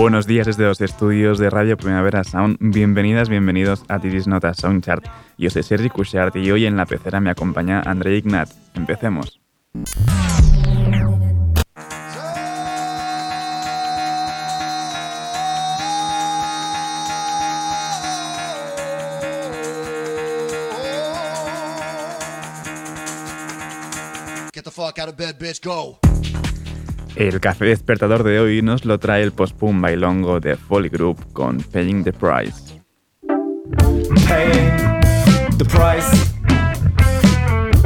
Buenos días desde los estudios de Radio Primavera Sound. Bienvenidas, bienvenidos a Tiris Nota Soundchart. Yo soy Sergi Cushart y hoy en la pecera me acompaña André Ignat. Empecemos. Get the fuck out of bed, bitch, go. El café despertador de hoy nos lo trae el post-punk bailongo de Folly Group con Paying the Price. Paying the price.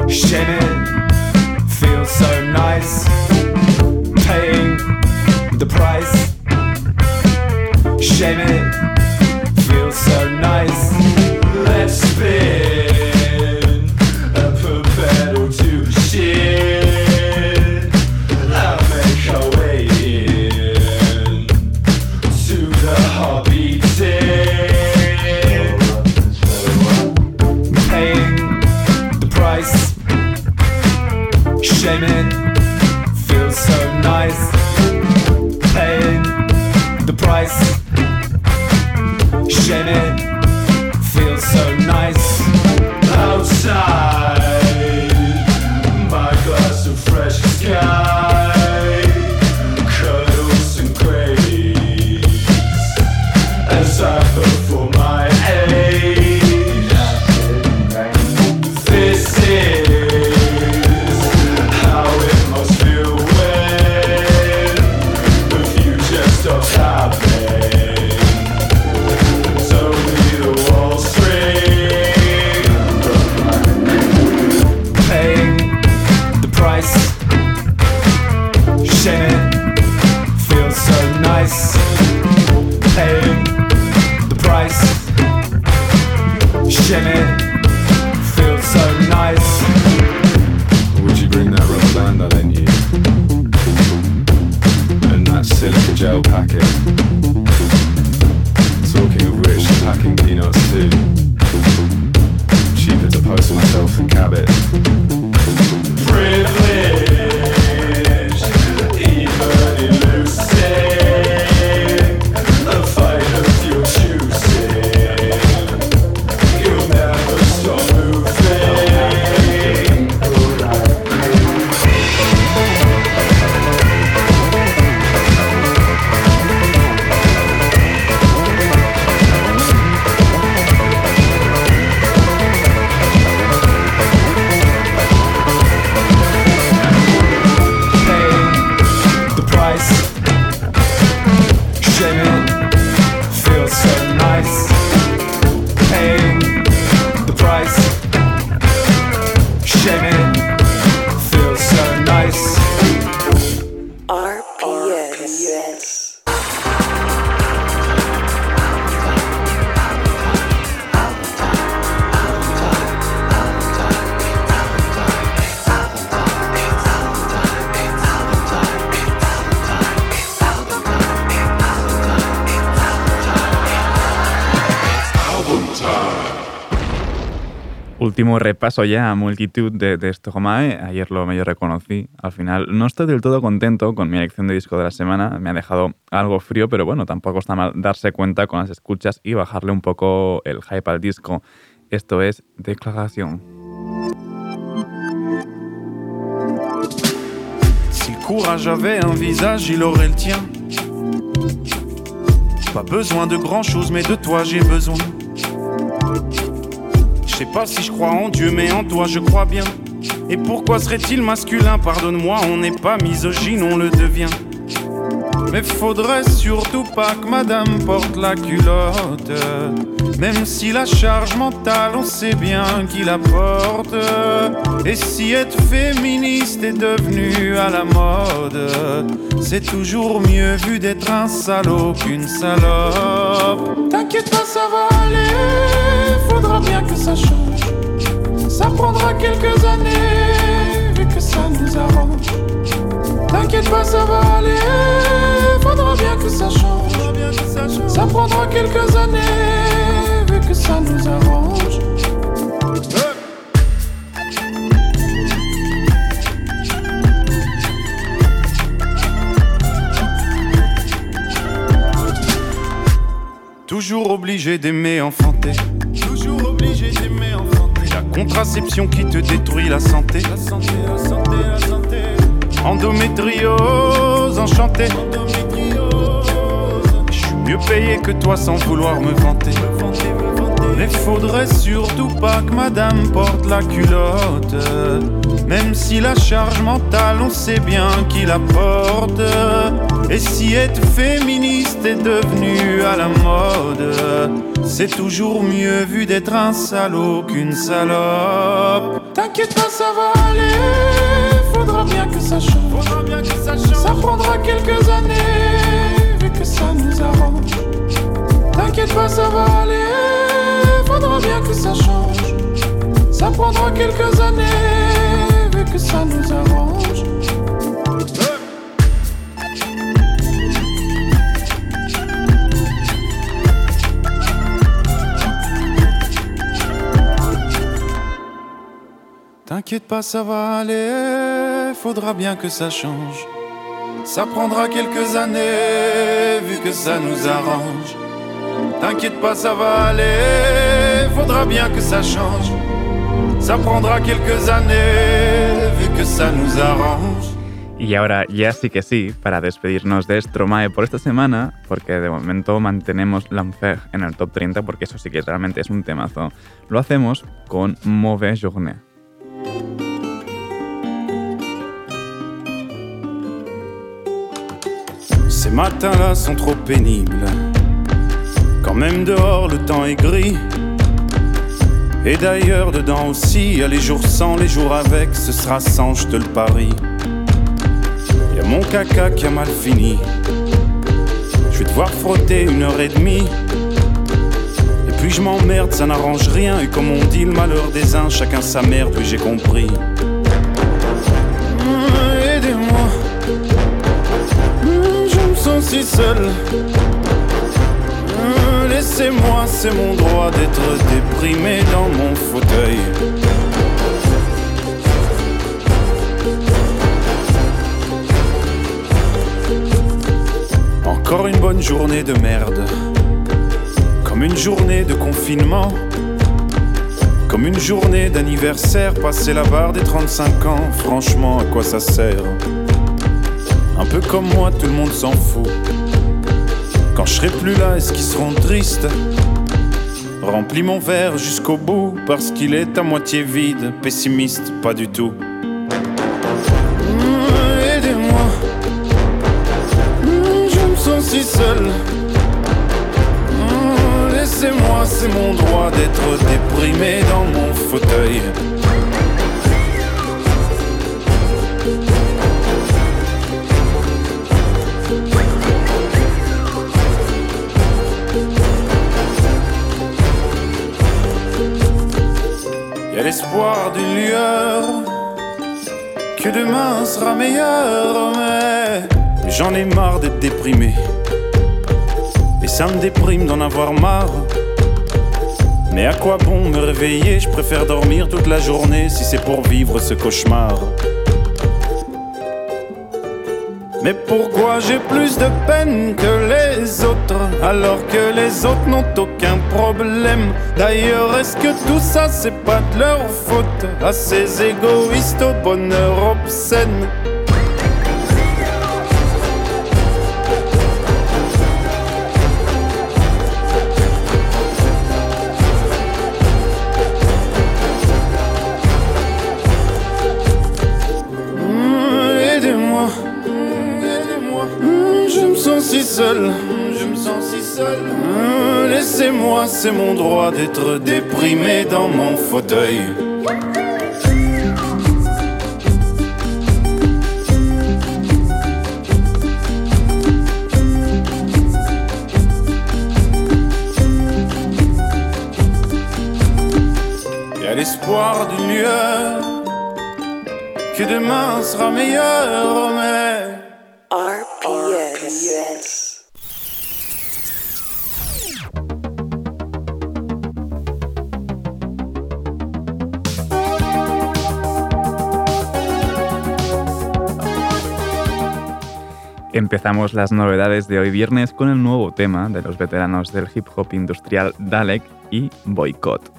Shaming feels so nice. Paying the price. Shaming shaming feels so nice. Paying the price. Shaming Último repaso ya a multitud de, de Stromae. Ayer lo medio reconocí. Al final no estoy del todo contento con mi elección de disco de la semana. Me ha dejado algo frío, pero bueno, tampoco está mal darse cuenta con las escuchas y bajarle un poco el hype al disco. Esto es Declaración. Si le courage avait un visage, il aurait le tien. Pas besoin de grand chose, mais de toi j'ai besoin. Je sais pas si je crois en Dieu, mais en toi je crois bien. Et pourquoi serait-il masculin? Pardonne-moi, on n'est pas misogyne, on le devient. Mais faudrait surtout pas que madame porte la culotte. Même si la charge mentale, on sait bien qui la porte. Et si être féministe est devenu à la mode, c'est toujours mieux vu d'être un salaud qu'une salope. T'inquiète pas, ça va aller, faudra bien que ça change. Ça prendra quelques années, vu que ça nous arrange. T'inquiète pas, ça va aller, faudra bien que ça change. Ça prendra quelques années, vu que ça nous arrange. Toujours obligé d'aimer enfanter. Toujours obligé d'aimer enfanter. La contraception qui te détruit la santé. La santé, la santé, la santé. Endométriose, enchanté. Je suis mieux payé que toi sans vouloir me vanter. Mais faudrait surtout pas que madame porte la culotte. Même si la charge mentale, on sait bien qui la porte. Et si être féministe est devenu à la mode, c'est toujours mieux vu d'être un salaud qu'une salope. T'inquiète pas, ça va aller. Faudra bien que ça change. ça prendra quelques années, T'inquiète pas, ça va aller. Faudra bien que ça change. Ça prendra quelques années, vu que ça nous arrange. T'inquiète pas, ça va aller, faudra bien que ça change. Ça prendra quelques années, vu que ça nous arrange. T'inquiète pas, ça va aller, faudra bien que ça change. Ça prendra quelques années, vu que ça nous arrange. Y ahora ya sí que sí, para despedirnos de Stromae por esta semana, porque de momento mantenemos L'Enfer en el top 30, porque eso sí que realmente es un temazo. Lo hacemos con Mauvais Journée. Ces matins-là sont trop pénibles. Quand même dehors le temps est gris. Et d'ailleurs dedans aussi, y a les jours sans, les jours avec, ce sera sans, je te le parie. Y a mon caca qui a mal fini. Je vais devoir frotter une heure et demie. Et puis je m'emmerde, ça n'arrange rien. Et comme on dit, le malheur des uns, chacun sa merde, oui j'ai compris. Aidez-moi, je me sens si seul. Mmh, Laissez-moi, c'est mon droit d'être déprimé dans mon fauteuil. Encore une bonne journée de merde. Comme une journée de confinement. Comme une journée d'anniversaire, passer la barre des 35 ans, franchement, à quoi ça sert? Un peu comme moi, tout le monde s'en fout. Quand je serai plus là, est-ce qu'ils seront tristes? Remplis mon verre jusqu'au bout, parce qu'il est à moitié vide, pessimiste, pas du tout. Mmh, Aidez-moi, Mmh, je me sens si seul. Mmh, Laissez-moi, c'est mon droit d'être déprimé dans mon fauteuil. L'espoir d'une lueur que demain sera meilleur, mais j'en ai marre d'être déprimé. Et ça me déprime d'en avoir marre. Mais à quoi bon me réveiller? Je préfère dormir toute la journée si c'est pour vivre ce cauchemar. Mais pourquoi j'ai plus de peine que les autres alors que les autres n'ont aucun problème? D'ailleurs, est-ce que tout ça c'est pas de leur faute? À ces égoïstes au bonheur obscène seul, je me sens si seul. Hein, laissez-moi, c'est mon droit d'être déprimé dans mon fauteuil. Y a l'espoir d'une lueur que demain sera meilleur, mais Empezamos las novedades de hoy viernes con el nuevo tema de los veteranos del hip hop industrial Dalek y Boycott.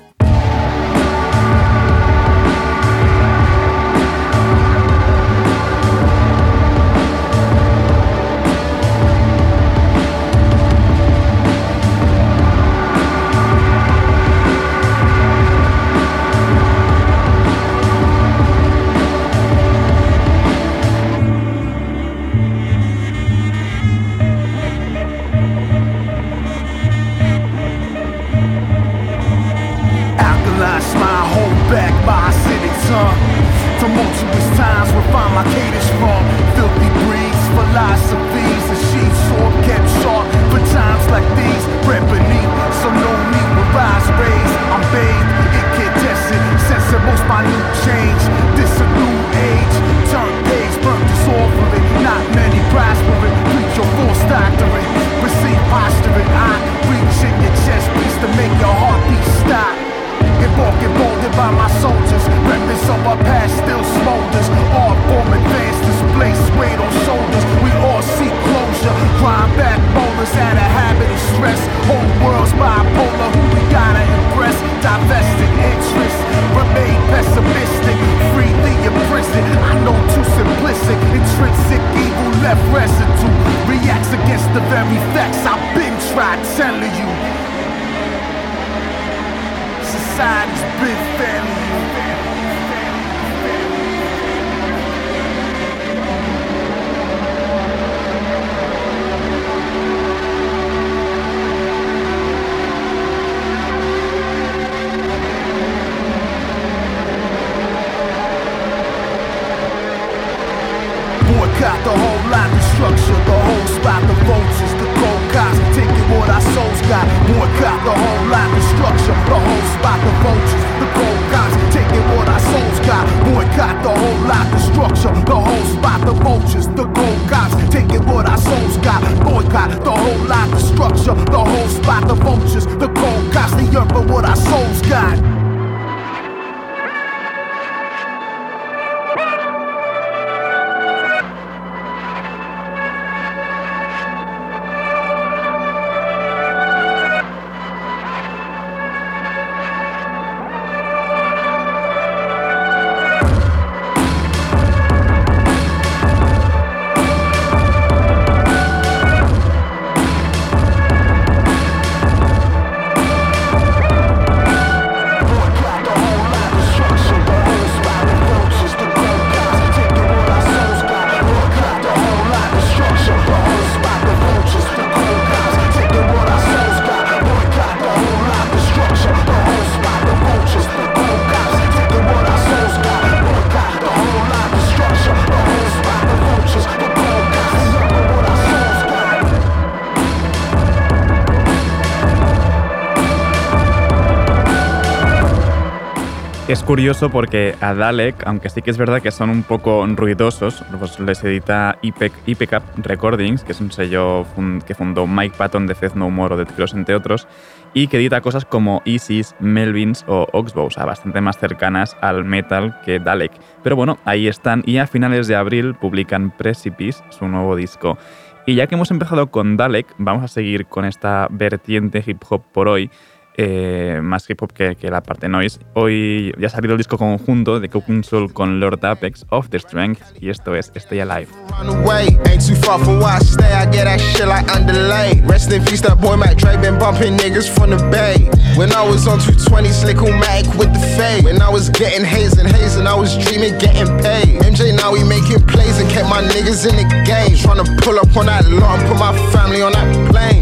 Es curioso porque a Dalek, aunque sí que es verdad que son un poco ruidosos, pues les edita IPEC, IPECAP Recordings, que es un sello que fundó Mike Patton de Fez No More o de Trilos, entre otros, y que edita cosas como Isis, Melvins o Oxbow, o sea, bastante más cercanas al metal que Dalek. Pero bueno, ahí están y a finales de abril publican Precipice, su nuevo disco. Y ya que hemos empezado con Dalek, vamos a seguir con esta vertiente hip hop por hoy. Eh, más hip hop que, que la parte noise. Hoy ya ha salido el disco conjunto de Cooking Soul con Lord Apex of the Strength y esto es Stay Alive. On the way, ain't too far from where I stay. I get that shit like underlay. Rest in peace, that boy Mac Dre been bumping niggas from the bay. When I was on 220, slick on Mac with the fade. When I was getting hazing, hazing, I was dreaming, getting paid. MJ now he making plays and kept my niggas in the game. Tryna pull up on that lot and put my family on that.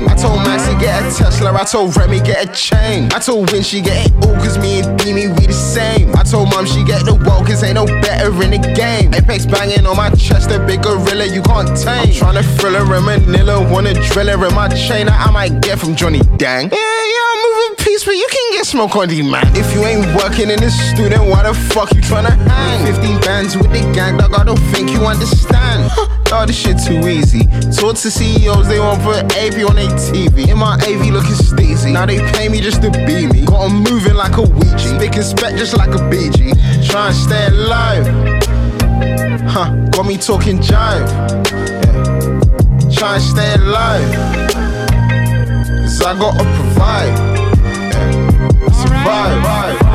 I told Max to get a Tesla, I told Remy get a chain. I told Win she get it all, cause me and Beanie we the same. I told Mom she get the world, cause ain't no better in the game. Apex banging on my chest, a big gorilla you can't tame. I'm tryna thrill her in Manila, wanna drill her in my chain that I might get from Johnny Dang. Yeah, yeah, I'm moving peace, but you can get smoke on demand. If you ain't working in this student, why the fuck you tryna hang? 15 bands with the gang, dog, I don't think you understand. Dog, this shit too easy. Talk to CEOs, they want put AP on their TV. In my AV looking steezy. Now they pay me just to be me. Got 'em moving like a Ouija. Spick and spec just like a BG. Try and stay alive. Huh, got me talking jive. Yeah. Try and stay alive. Cause I gotta provide. Yeah. Survive.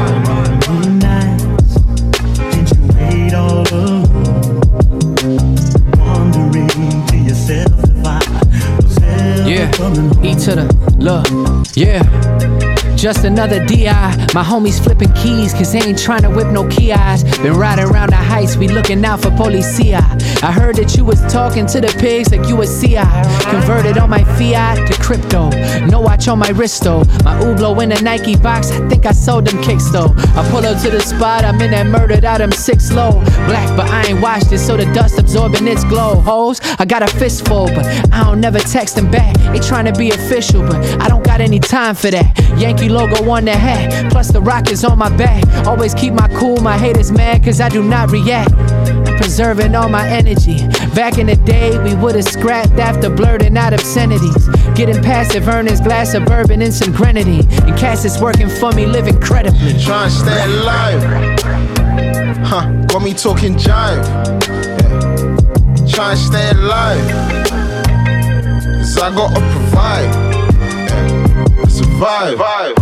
To the look, yeah. Just another DI. My homies flipping keys, cause they ain't trying to whip no kiosks. Been riding around the heights, we looking out for policia. I heard that you was talking to the pigs like you was CI. Converted all my fiat to crypto. No watch on my wrist though. My Ublo in a Nike box, I think I sold them kicks though. I pull up to the spot, I'm in that murdered out, I'm six low. Black, but I ain't washed it, so the dust absorbing its glow. Hoes, I got a fistful, but I don't never text them back. They trying to be official, but I don't got any time for that. Yankee logo on the hat, plus the rock is on my back. Always keep my cool, my haters mad, cause I do not react. Preserving all my energy. Back in the day, we would've scrapped after blurting out obscenities. Getting passive earnings, glass of bourbon, and some grenadine. And Cass is working for me, live incredibly. Try and stay alive. Huh, got me talking jive. Yeah. Try and stay alive. Cause I gotta provide. Survive.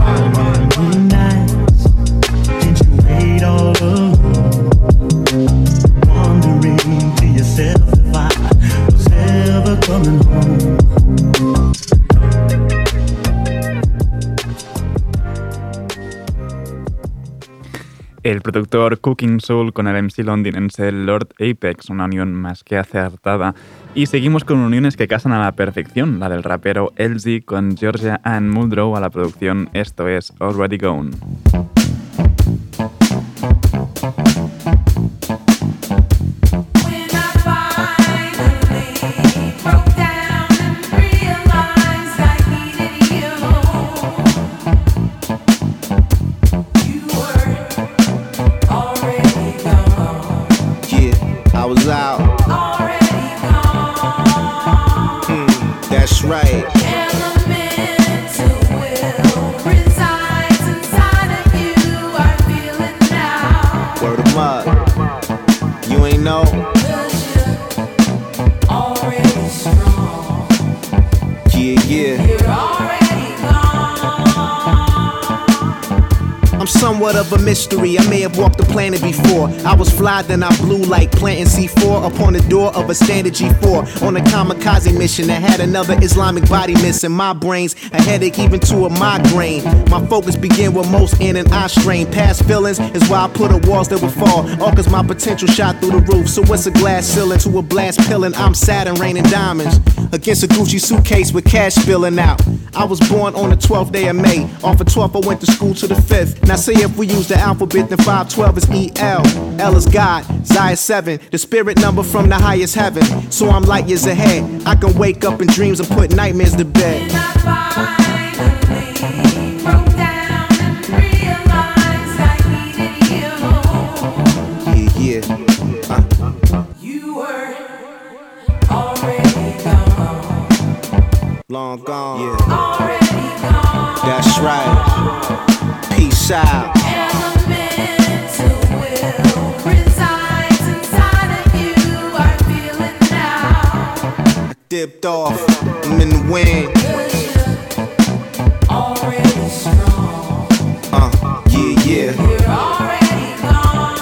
El productor Cooking Soul con el MC londinense Lord Apex, una unión más que acertada. Y seguimos con uniones que casan a la perfección, la del rapero LZ con Georgia Ann Muldrow a la producción Esto es Already Gone. Right. Somewhat of a mystery. I may have walked the planet before. I was fly, then I blew like planting C4 upon the door of a standard G4 on a kamikaze mission that had another Islamic body missing. My brains a headache, even to a migraine. My focus began with most in and eye strain. Past feelings is why I put up walls that would fall. All cause my potential shot through the roof. So what's a glass ceiling to a blast pillin'? I'm Saturn raining diamonds against a Gucci suitcase with cash spilling out. I was born on the 12th day of May. Off of 12th, I went to school to the 5th. Now, say if we use the alphabet, then 512 is EL. L is God, Zia 7, the spirit number from the highest heaven. So I'm light years ahead. I can wake up in dreams and put nightmares to bed. Gone. Yeah, Already gone. that's right. Peace out. Elemental will resides inside of you. I feel it now. Dipped off. I'm in the wind. already strong. Uh, yeah, yeah. You're already gone.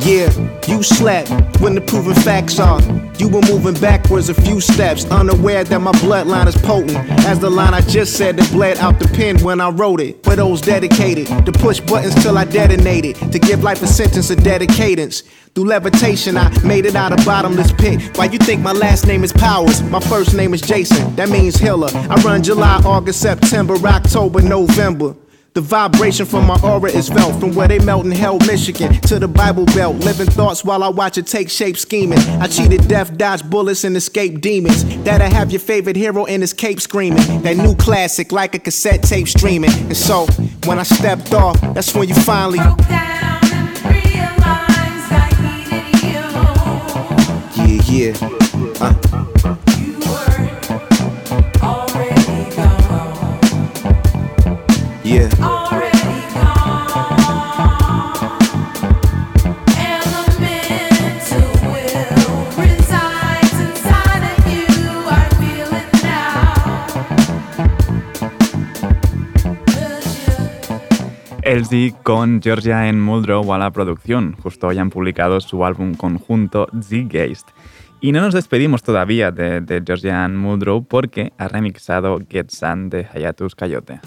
Yeah, You slept when the proven facts are. You were moving backwards a few steps, unaware that my bloodline is potent. As the line I just said that bled out the pen when I wrote it. For those dedicated to push buttons till I detonated, to give life a sentence of dedicatance. Through levitation, I made it out of bottomless pit. Why you think my last name is Powers? My first name is Jason. That means healer. I run July, August, September, October, November. The vibration from my aura is felt from where they melt in hell, Michigan to the Bible Belt. Living thoughts while I watch it take shape, scheming. I cheated death, dodge bullets, and escape demons. That I have your favorite hero in his cape screaming. That new classic, like a cassette tape streaming. And so, when I stepped off, that's when you finally. Yeah, yeah. Uh. Elsie con Georgia N. Muldrow a la producción. Justo hoy han publicado su álbum conjunto Z-Geist. Y no nos despedimos todavía de, de Georgia Ann Muldrow porque ha remixado Get Sun de Hayatus Coyote.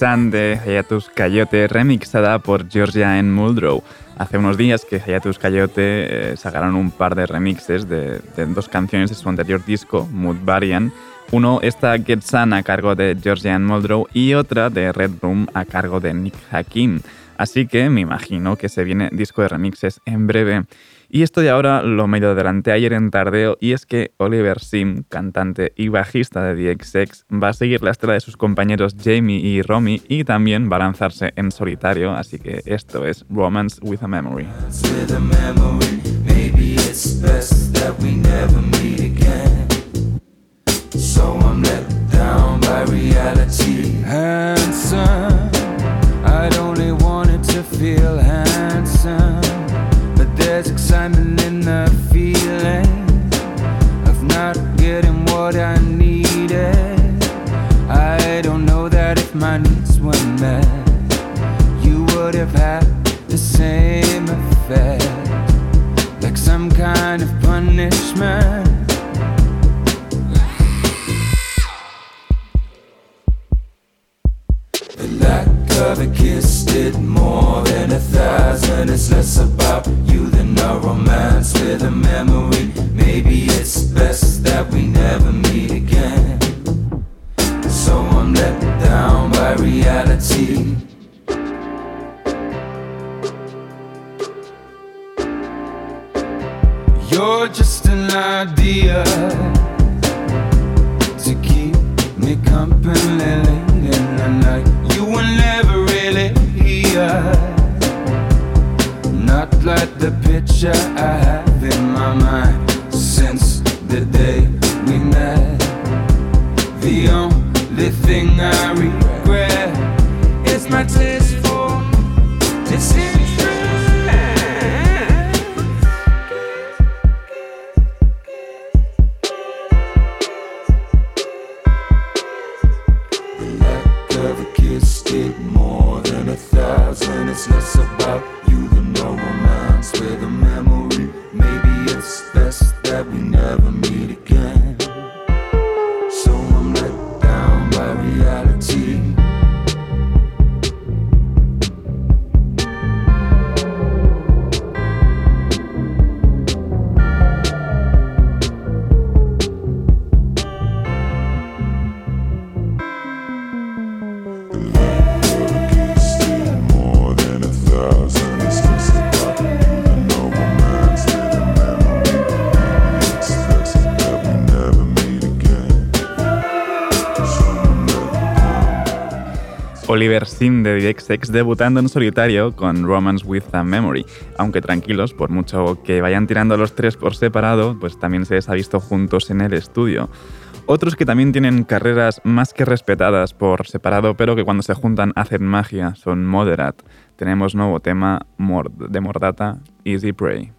De Hayatus Coyote remixada por Georgia N. Muldrow. Hace unos días que Hayatus Coyote eh, sacaron un par de remixes de, dos canciones de su anterior disco, Mood. Uno, esta Get Sun a cargo de Georgia N. Muldrow y otra de Red Room a cargo de Nick Hakim. Así que me imagino que se viene disco de remixes en breve. Y esto de ahora lo medio adelanté ayer en tardeo y es que Oliver Sim, cantante y bajista de DXX, va a seguir la estela de sus compañeros Jamie y Romy y también va a lanzarse en solitario, así que esto es Romance with a Memory. There's excitement in the feeling of not getting what I needed. I don't know that if my needs were met, you would have had the same effect. Like some kind of punishment. The lack of a kiss did more than a thousand. It's less about you than a romance with a memory. Maybe it's best that we never meet again. So I'm let down by reality. You're just an idea to keep me company like the picture I have in my mind since the day we met. The only thing I regret is my taste de DXX debutando en solitario con Romance with a Memory. Aunque tranquilos, por mucho que vayan tirando los tres por separado, pues también se les ha visto juntos en el estudio. Otros que también tienen carreras más que respetadas por separado, pero que cuando se juntan hacen magia, son Moderat. Tenemos nuevo tema de Mordata, Easy Prey.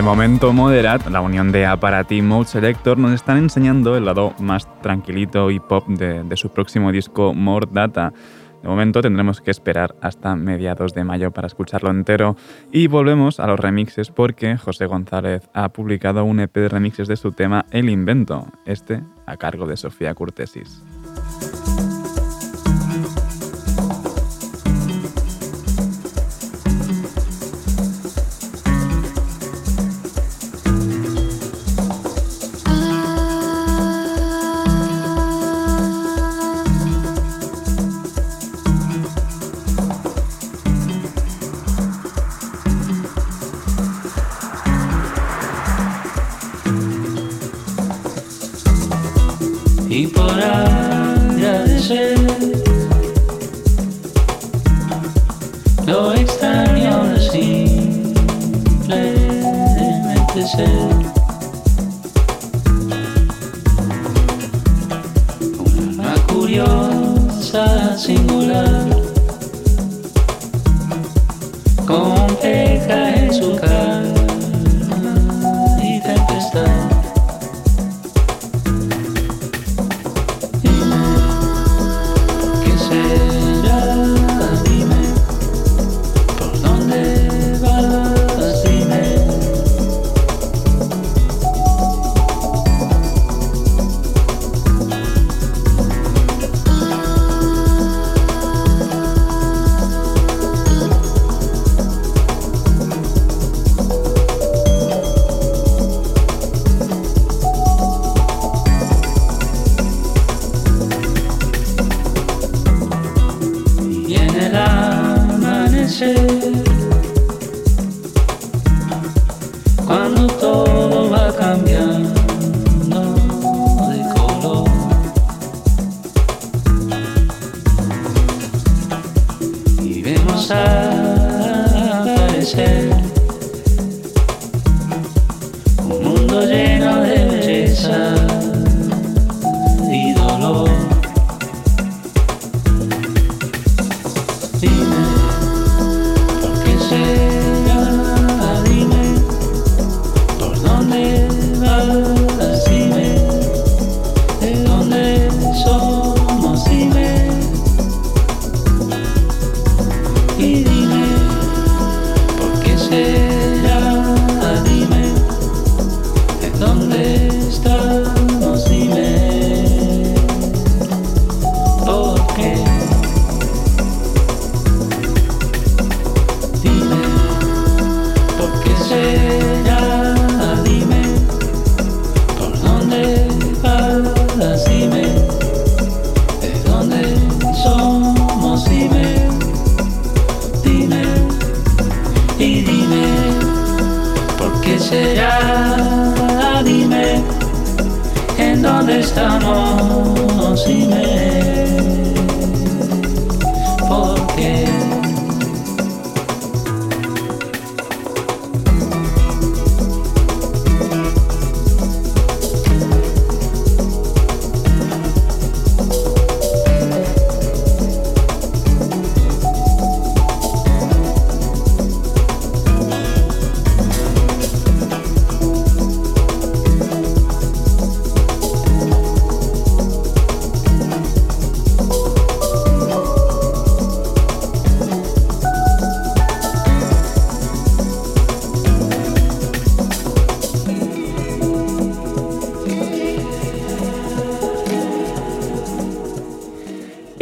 Momento Moderat, la unión de Aparati Mode Selector, nos están enseñando el lado más tranquilito y pop de, de su próximo disco More Data. De momento tendremos que esperar hasta mediados de mayo para escucharlo entero. Y volvemos a los remixes porque José González ha publicado un EP de remixes de su tema El Invento, este a cargo de Sofía Curtesis.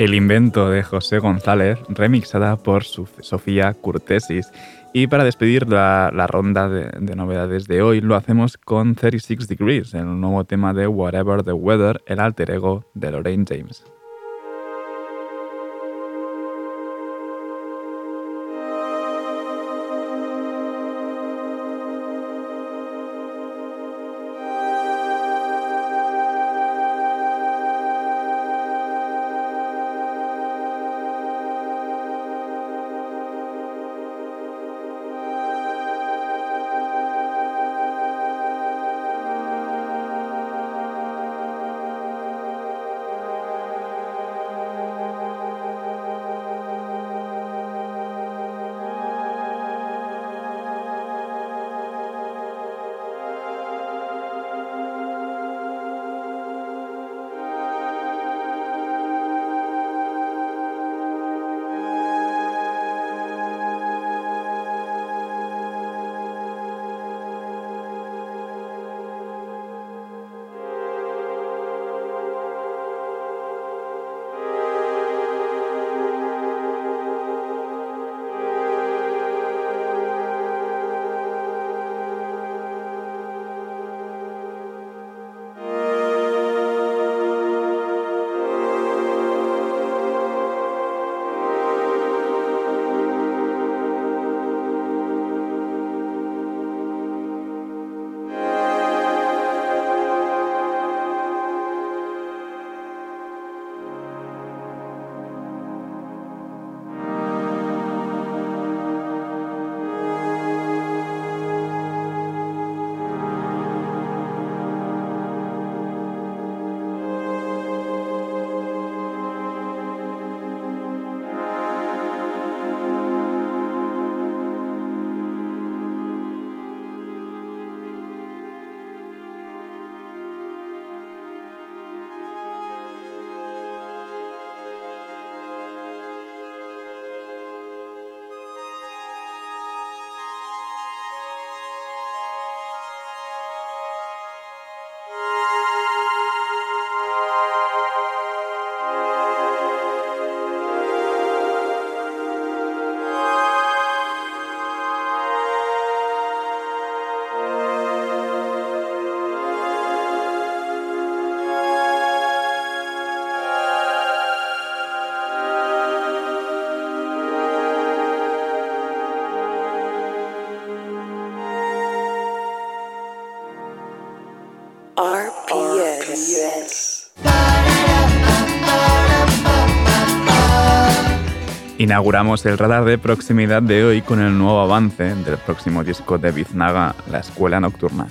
El invento de José González, remixada por Sofía Curtesis. Y para despedir la, la ronda de, de novedades de hoy, lo hacemos con 36 Degrees, el nuevo tema de Whatever the Weather, el alter ego de Lorraine James. Inauguramos el radar de proximidad de hoy con el nuevo avance del próximo disco de Biznaga, La Escuela Nocturna.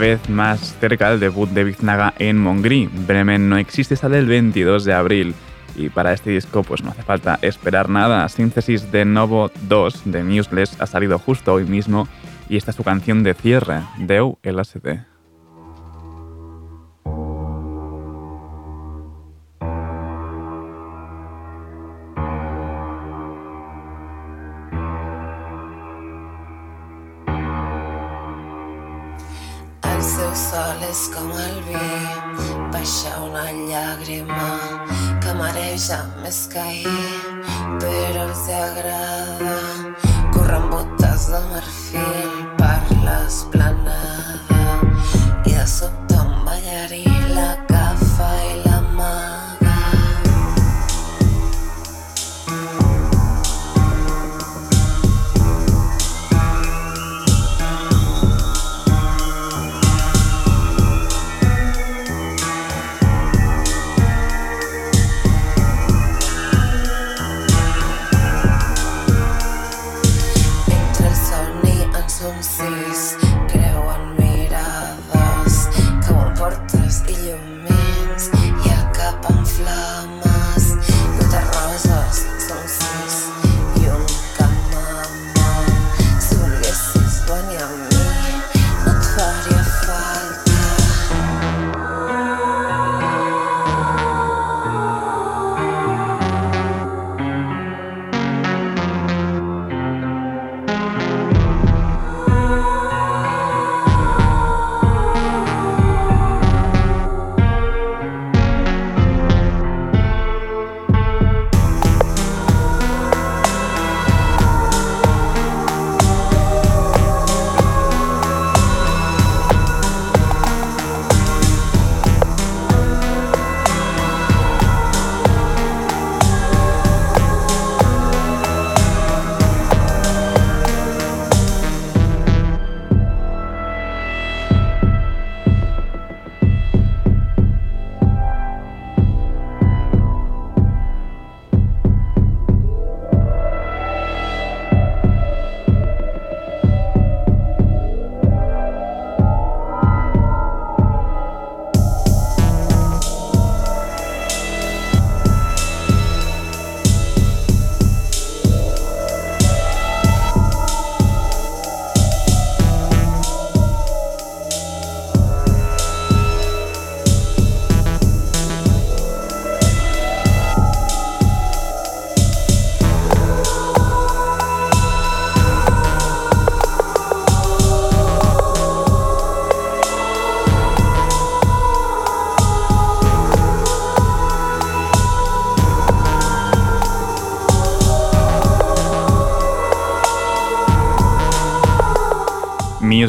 Vez más cerca el debut de Biznaga en Mongrí. Bremen no existe sale el 22 de abril. Y para este disco pues no hace falta esperar nada. Síntesis de Novo 2 de Newsless ha salido justo hoy mismo y esta es su canción de cierre, Deu LSD. És com el vi, baixa una llàgrima que mareja més que ahir, però els agrada. Corren botes de marfil per l'esplanada i de sobte un ballarí l'agafa i l'amaga.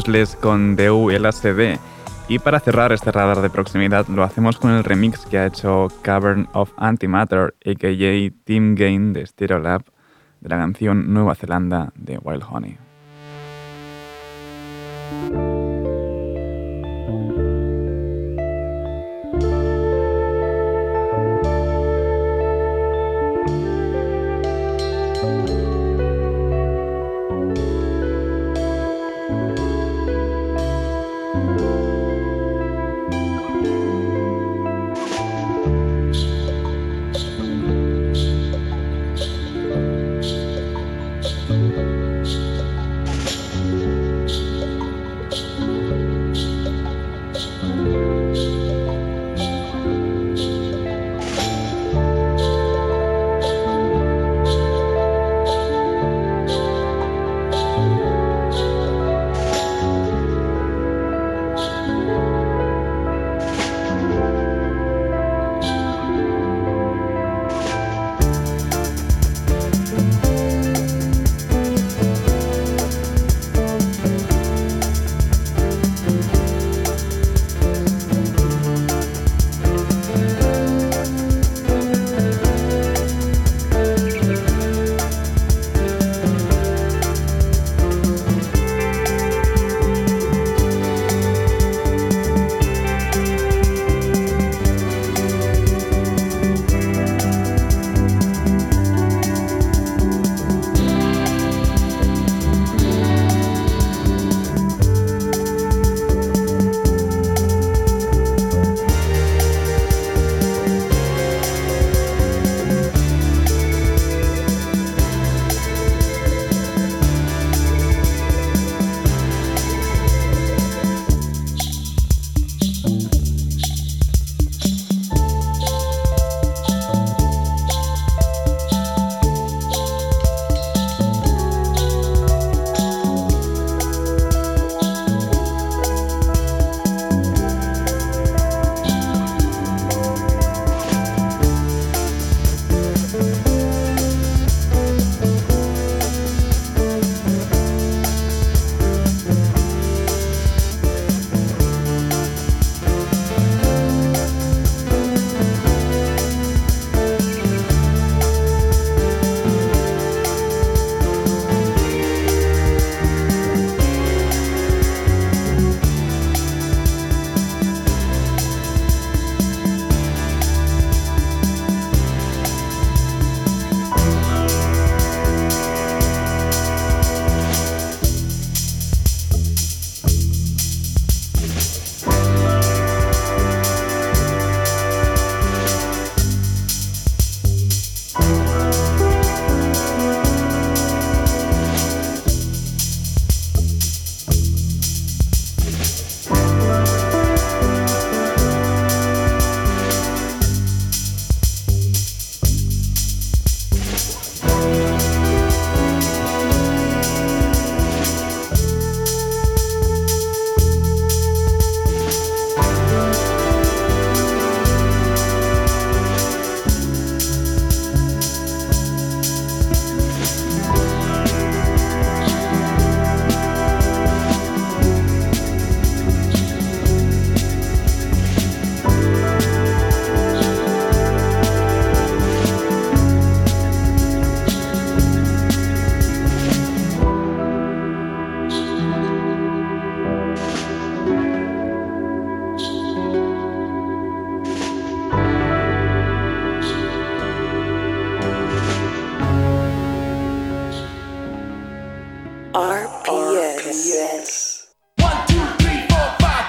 Museless con DU-LSD. Y para cerrar este radar de proximidad lo hacemos con el remix que ha hecho Cavern of Antimatter, a.k.a. Team Gain de Stereolab, de la canción Nueva Zelanda de Wild Honey.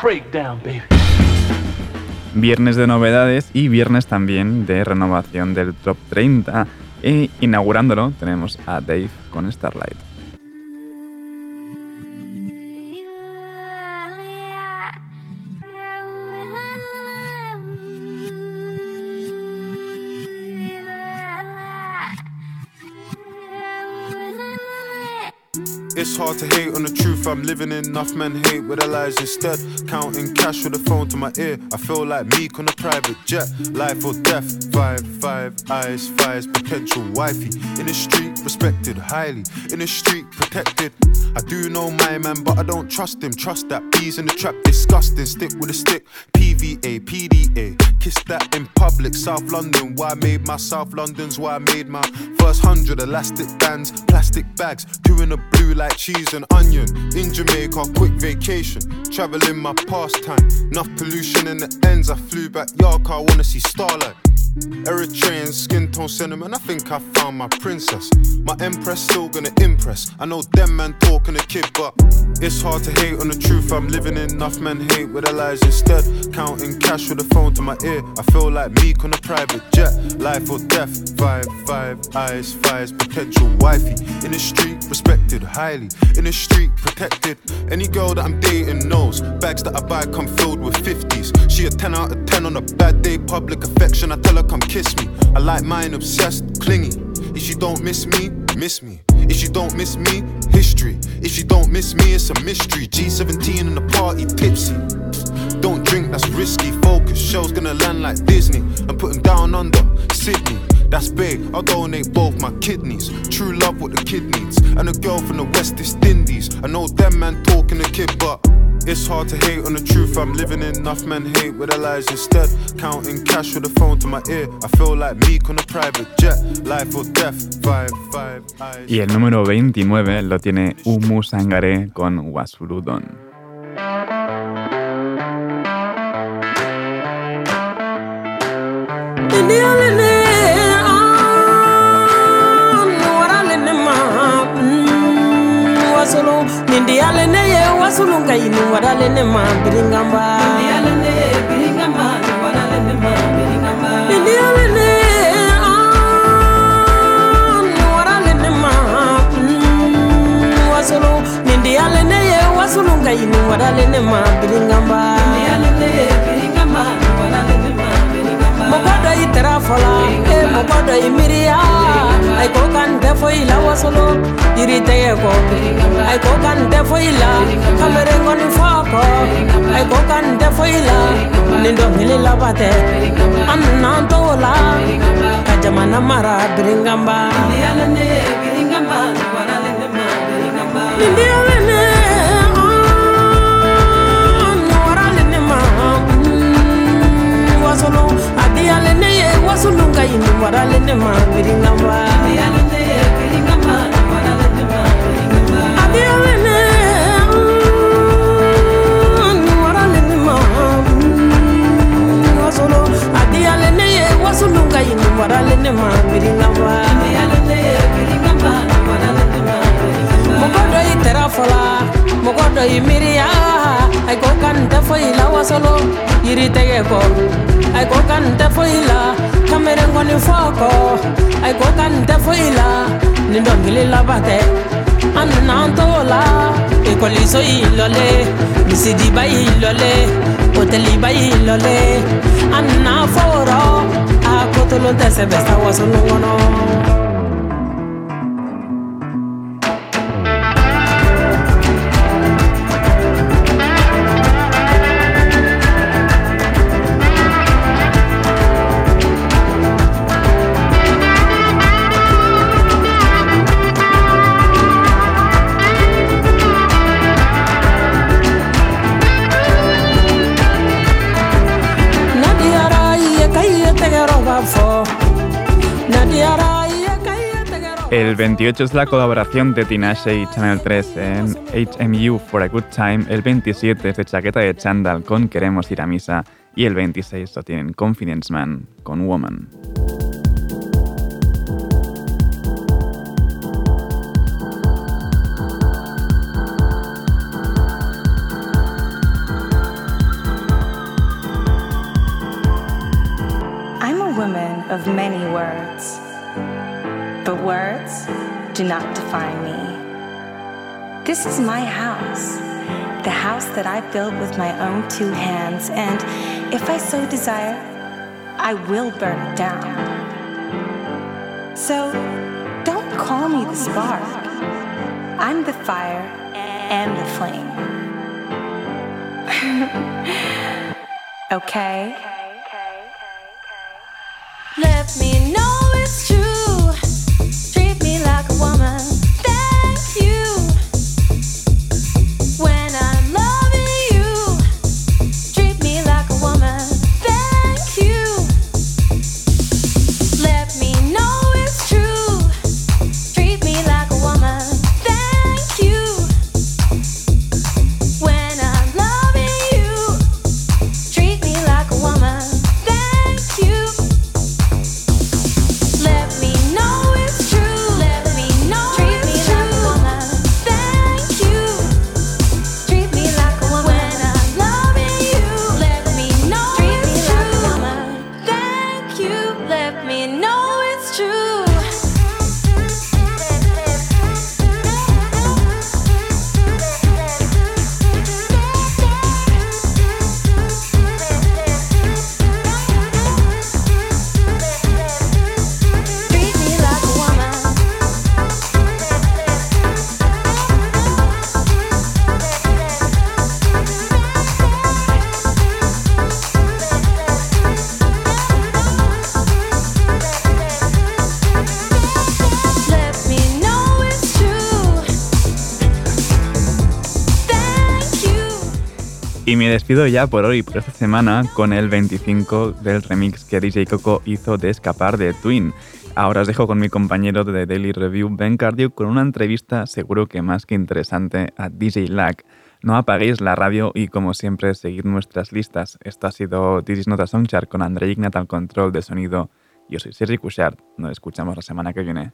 Breakdown, baby. Viernes de novedades y viernes también de renovación del Top 30. E inaugurándolo tenemos a Dave con Starlight. It's hard to hate on the truth I'm living in. Enough men hate with their lies instead. Counting cash with a phone to my ear. I feel like meek on a private jet. Life or death. Five, five, eyes, fires, potential wifey. In the street, respected highly. In the street, protected. I do know my man, but I don't trust him. Trust that bees in the trap, disgusting. Stick with a stick. PVA, PDA. Kiss that in public. South London, why I made my South London's why I made my first hundred elastic bands, plastic bags, two in the blue like cheese and onion. In Jamaica, quick vacation, traveling my pastime. Enough pollution in the ends. I flew back Yarka, I wanna see starlight. Eritrean skin tone cinnamon, I think I found my princess. My empress still gonna impress. I know them man talking a kid, but it's hard to hate on the truth I'm living in. Enough men hate with their lies instead. Counting cash with a phone to my ear. I feel like meek on a private jet. Life or death. Five, five, eyes, fires, potential wifey. In the street, respected highly. In the street, protected. Any girl that I'm dating knows. Bags that I buy come filled with 50s. She a 10 out of 10 on a bad day. Public affection, I tell her come kiss me. I like mine obsessed, clingy. If you don't miss me, miss me. If you don't miss me, history. If you don't miss me, it's a mystery. G17 in the party, tipsy. Don't drink, that's risky. Focus, show's gonna land like Disney. I'm putting down under Sydney. That's big, I'll donate both my kidneys. True love, what the kid needs. And a girl from the West Indies. I know them man talking a kid, but it's hard to hate on the truth I'm living in. Enough men hate with their lies instead. Counting cash with a phone to my ear. I feel like meek on a private jet. Life or death. Five, five, eyes. Y el número 29 lo tiene Umu Sangare con Wasurudon. wasulu nindi yale Rasulun ka inin warale ne ma biringamba Biliyale ah, warale ne ma mm, biringamba Biliyale ne an warale ne ma wasulu Nindiyale ne biringamba biringamba eh kan foyi la wasolo yiri kɔ ayi ko kan foyi la kameren kɔni fɔ kɔ ayi ko kan foyi la nin dɔnkili laban tɛ an nana to la ka jamana mara biringanba nin yale ne warale ne ma wasolo a diyale ne ye wasolo ka ne ma biringamba ka yini warale ne ma biringamba mɔgɔ dɔ y'i tɛra fɔla mɔgɔ dɔ y'i miiriya ayi ko ka nin tɛ foyi la wasolo yiri tɛgɛ kɔ ayi ko ka tɛ foyi la kameren kɔni fɔ kɔ ayi ko ka tɛ foyi la nin dɔnkili laban tɛ an nana an to o la ekɔliso y'i lɔle misidiba y'i lɔle hotɛliba y'i lɔle an nana fɔ o rɔ kó tó ló ń tẹ̀sẹ̀ bẹ̀ sáwọ́ sólówó náà. El 28 es la colaboración de Tinashe y Channel 3 en HMU for a Good Time. El 27 es de Chaqueta de Chandal con Queremos ir a misa. Y el 26 lo tienen Confidence Man con Woman. I'm a woman of many words, but words do not define me. This is my house, the house that I built with my own two hands, and if I so desire, I will burn it down. So don't call me the spark. I'm the fire and the flame. okay? Let me know it's true. Me despido ya por hoy, por esta semana, con el 25 del remix que DJ Coco hizo de Escapar de Twin. Ahora os dejo con mi compañero de Daily Review, Ben Cardio, con una entrevista seguro que más que interesante a DJ Lack. No apaguéis la radio y, como siempre, seguid nuestras listas. Esto ha sido This is Not a con André Ignat al control de sonido. Yo soy Sergi Cushart. Nos escuchamos la semana que viene.